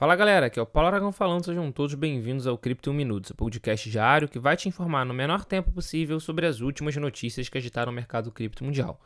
Fala galera, aqui é o Paulo Aragão falando, sejam todos bem-vindos ao Cripto 1 Minutos, o podcast diário que vai te informar no menor tempo possível sobre as últimas notícias que agitaram o mercado cripto mundial.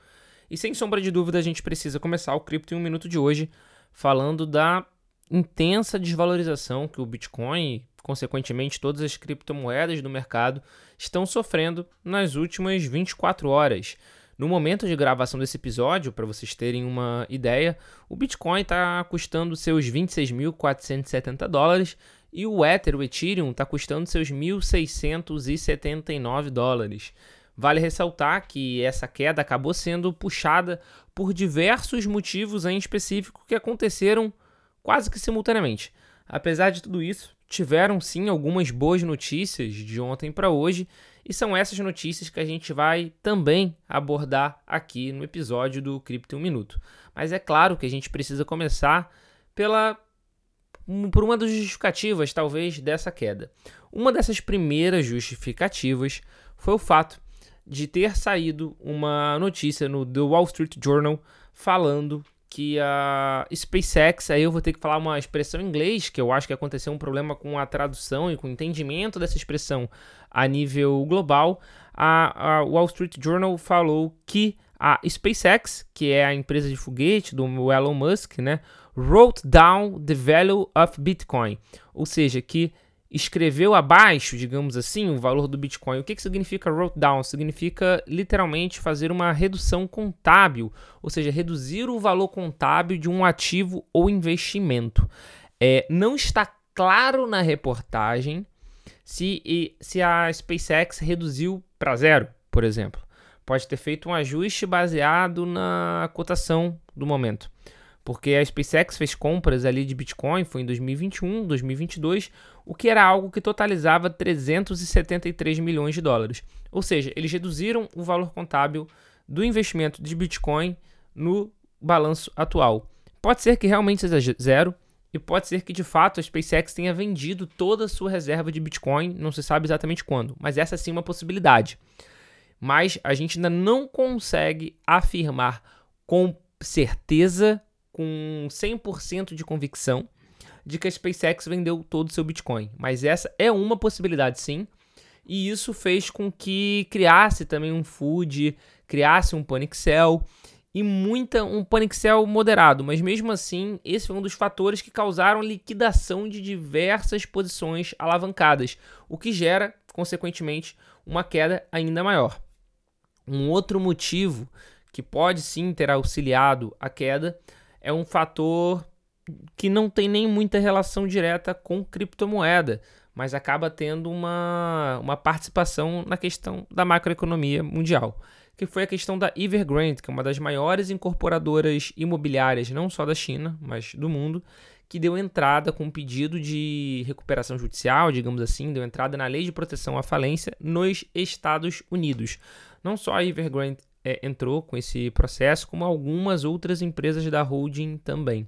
E sem sombra de dúvida, a gente precisa começar o Cripto 1 Minuto de hoje falando da intensa desvalorização que o Bitcoin e, consequentemente, todas as criptomoedas do mercado estão sofrendo nas últimas 24 horas. No momento de gravação desse episódio, para vocês terem uma ideia, o Bitcoin está custando seus 26.470 dólares e o Ether, o Ethereum, está custando seus 1.679 dólares. Vale ressaltar que essa queda acabou sendo puxada por diversos motivos em específico que aconteceram quase que simultaneamente. Apesar de tudo isso, tiveram sim algumas boas notícias de ontem para hoje e são essas notícias que a gente vai também abordar aqui no episódio do Cripto 1 Minuto. Mas é claro que a gente precisa começar pela por uma das justificativas, talvez, dessa queda. Uma dessas primeiras justificativas foi o fato de ter saído uma notícia no The Wall Street Journal falando que a SpaceX, aí eu vou ter que falar uma expressão em inglês, que eu acho que aconteceu um problema com a tradução e com o entendimento dessa expressão a nível global. A, a Wall Street Journal falou que a SpaceX, que é a empresa de foguete do Elon Musk, né, wrote down the value of Bitcoin, ou seja, que escreveu abaixo, digamos assim, o valor do Bitcoin. O que, que significa wrote down? Significa literalmente fazer uma redução contábil, ou seja, reduzir o valor contábil de um ativo ou investimento. É, não está claro na reportagem se, se a SpaceX reduziu para zero, por exemplo. Pode ter feito um ajuste baseado na cotação do momento porque a SpaceX fez compras ali de Bitcoin, foi em 2021, 2022, o que era algo que totalizava 373 milhões de dólares. Ou seja, eles reduziram o valor contábil do investimento de Bitcoin no balanço atual. Pode ser que realmente seja zero, e pode ser que de fato a SpaceX tenha vendido toda a sua reserva de Bitcoin, não se sabe exatamente quando, mas essa sim é uma possibilidade. Mas a gente ainda não consegue afirmar com certeza com 100% de convicção de que a SpaceX vendeu todo o seu Bitcoin. Mas essa é uma possibilidade sim. E isso fez com que criasse também um food, criasse um Panixel e muita um Panixel moderado, mas mesmo assim, esse foi um dos fatores que causaram liquidação de diversas posições alavancadas, o que gera, consequentemente, uma queda ainda maior. Um outro motivo que pode sim ter auxiliado a queda é um fator que não tem nem muita relação direta com criptomoeda, mas acaba tendo uma, uma participação na questão da macroeconomia mundial, que foi a questão da Evergrande, que é uma das maiores incorporadoras imobiliárias, não só da China, mas do mundo, que deu entrada com um pedido de recuperação judicial, digamos assim, deu entrada na lei de proteção à falência nos Estados Unidos. Não só a Evergrande é, entrou com esse processo, como algumas outras empresas da holding também.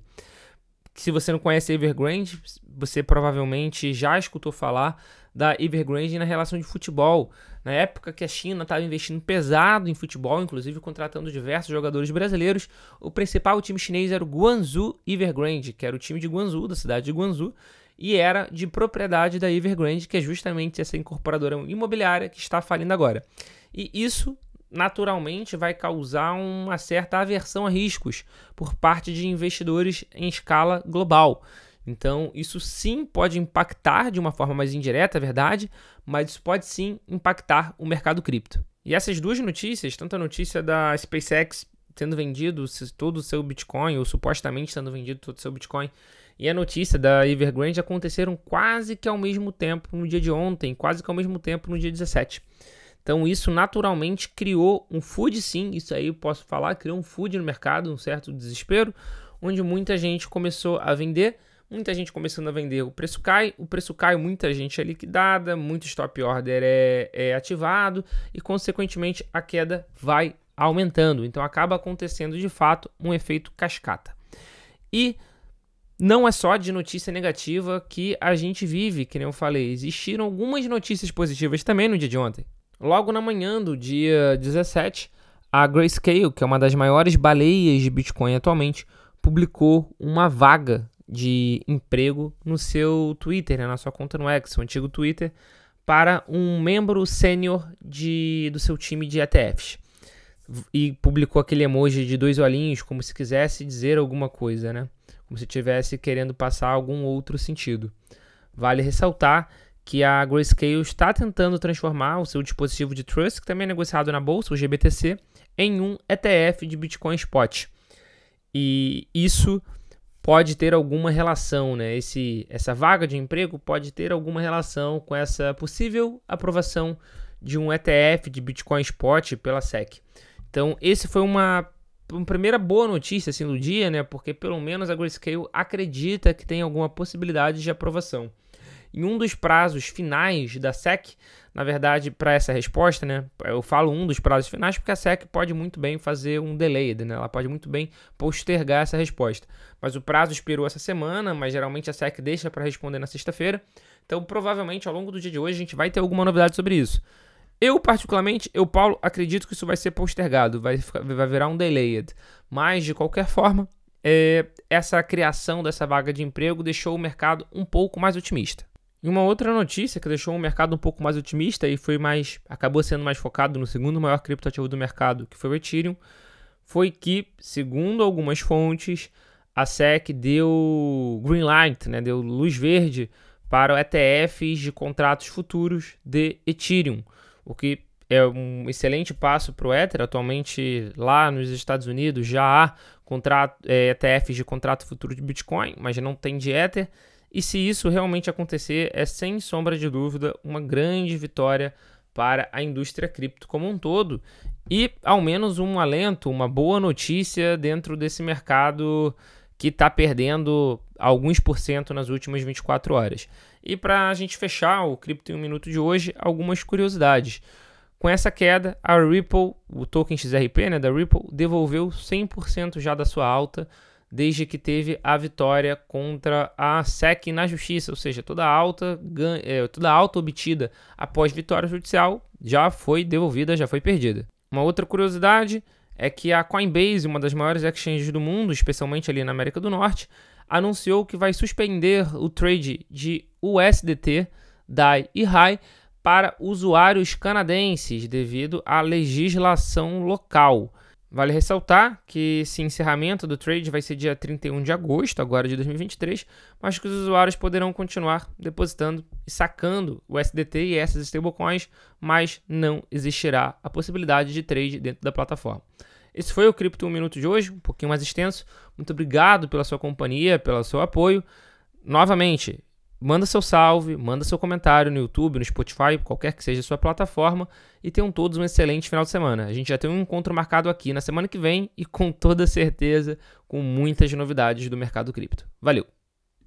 Se você não conhece a Evergrande, você provavelmente já escutou falar da Evergrande na relação de futebol. Na época que a China estava investindo pesado em futebol, inclusive contratando diversos jogadores brasileiros, o principal time chinês era o Guangzhou Evergrande, que era o time de Guangzhou, da cidade de Guangzhou, e era de propriedade da Evergrande, que é justamente essa incorporadora imobiliária que está falindo agora. E isso naturalmente vai causar uma certa aversão a riscos por parte de investidores em escala global. Então, isso sim pode impactar de uma forma mais indireta, é verdade, mas isso pode sim impactar o mercado cripto. E essas duas notícias, tanto a notícia da SpaceX tendo vendido todo o seu Bitcoin, ou supostamente tendo vendido todo o seu Bitcoin, e a notícia da Evergrande aconteceram quase que ao mesmo tempo no dia de ontem, quase que ao mesmo tempo no dia 17. Então isso naturalmente criou um food sim, isso aí eu posso falar, criou um food no mercado, um certo desespero, onde muita gente começou a vender, muita gente começando a vender, o preço cai, o preço cai, muita gente é liquidada, muito stop order é, é ativado e consequentemente a queda vai aumentando. Então acaba acontecendo de fato um efeito cascata. E não é só de notícia negativa que a gente vive, que nem eu falei, existiram algumas notícias positivas também no dia de ontem. Logo na manhã do dia 17, a Grayscale, que é uma das maiores baleias de Bitcoin atualmente, publicou uma vaga de emprego no seu Twitter, né, na sua conta no X, o antigo Twitter, para um membro sênior do seu time de ETFs. E publicou aquele emoji de dois olhinhos, como se quisesse dizer alguma coisa, né? Como se estivesse querendo passar algum outro sentido. Vale ressaltar que a Grayscale está tentando transformar o seu dispositivo de trust, que também é negociado na bolsa, o GBTC, em um ETF de Bitcoin Spot. E isso pode ter alguma relação, né? Esse, essa vaga de emprego pode ter alguma relação com essa possível aprovação de um ETF de Bitcoin Spot pela SEC. Então, esse foi uma, uma primeira boa notícia assim, do dia, né? Porque pelo menos a Grayscale acredita que tem alguma possibilidade de aprovação. Em um dos prazos finais da SEC, na verdade, para essa resposta, né? Eu falo um dos prazos finais porque a SEC pode muito bem fazer um delay, né? Ela pode muito bem postergar essa resposta. Mas o prazo expirou essa semana, mas geralmente a SEC deixa para responder na sexta-feira. Então, provavelmente, ao longo do dia de hoje, a gente vai ter alguma novidade sobre isso. Eu, particularmente, eu, Paulo, acredito que isso vai ser postergado, vai, vai virar um delayed. Mas, de qualquer forma, é, essa criação dessa vaga de emprego deixou o mercado um pouco mais otimista. E uma outra notícia que deixou o mercado um pouco mais otimista e foi mais acabou sendo mais focado no segundo maior criptoativo do mercado, que foi o Ethereum, foi que, segundo algumas fontes, a SEC deu green light, né, deu luz verde para ETFs de contratos futuros de Ethereum, o que é um excelente passo para o Ether. Atualmente, lá nos Estados Unidos, já há contrato, é, ETFs de contrato futuro de Bitcoin, mas não tem de Ether. E se isso realmente acontecer, é sem sombra de dúvida uma grande vitória para a indústria cripto como um todo e ao menos um alento, uma boa notícia dentro desse mercado que está perdendo alguns por cento nas últimas 24 horas. E para a gente fechar o Cripto em um Minuto de hoje, algumas curiosidades. Com essa queda, a Ripple, o token XRP né, da Ripple, devolveu 100% já da sua alta desde que teve a vitória contra a SEC na justiça, ou seja, toda alta, é, toda alta obtida após vitória judicial já foi devolvida, já foi perdida. Uma outra curiosidade é que a Coinbase, uma das maiores exchanges do mundo, especialmente ali na América do Norte, anunciou que vai suspender o trade de USDT, DAI e RAI para usuários canadenses devido à legislação local. Vale ressaltar que esse encerramento do trade vai ser dia 31 de agosto, agora de 2023, mas que os usuários poderão continuar depositando e sacando o SDT e essas stablecoins, mas não existirá a possibilidade de trade dentro da plataforma. Esse foi o Cripto 1 Minuto de hoje, um pouquinho mais extenso. Muito obrigado pela sua companhia, pelo seu apoio. Novamente, manda seu salve, manda seu comentário no YouTube, no Spotify, qualquer que seja a sua plataforma e tenham todos um excelente final de semana. A gente já tem um encontro marcado aqui na semana que vem e com toda certeza com muitas novidades do mercado cripto. Valeu!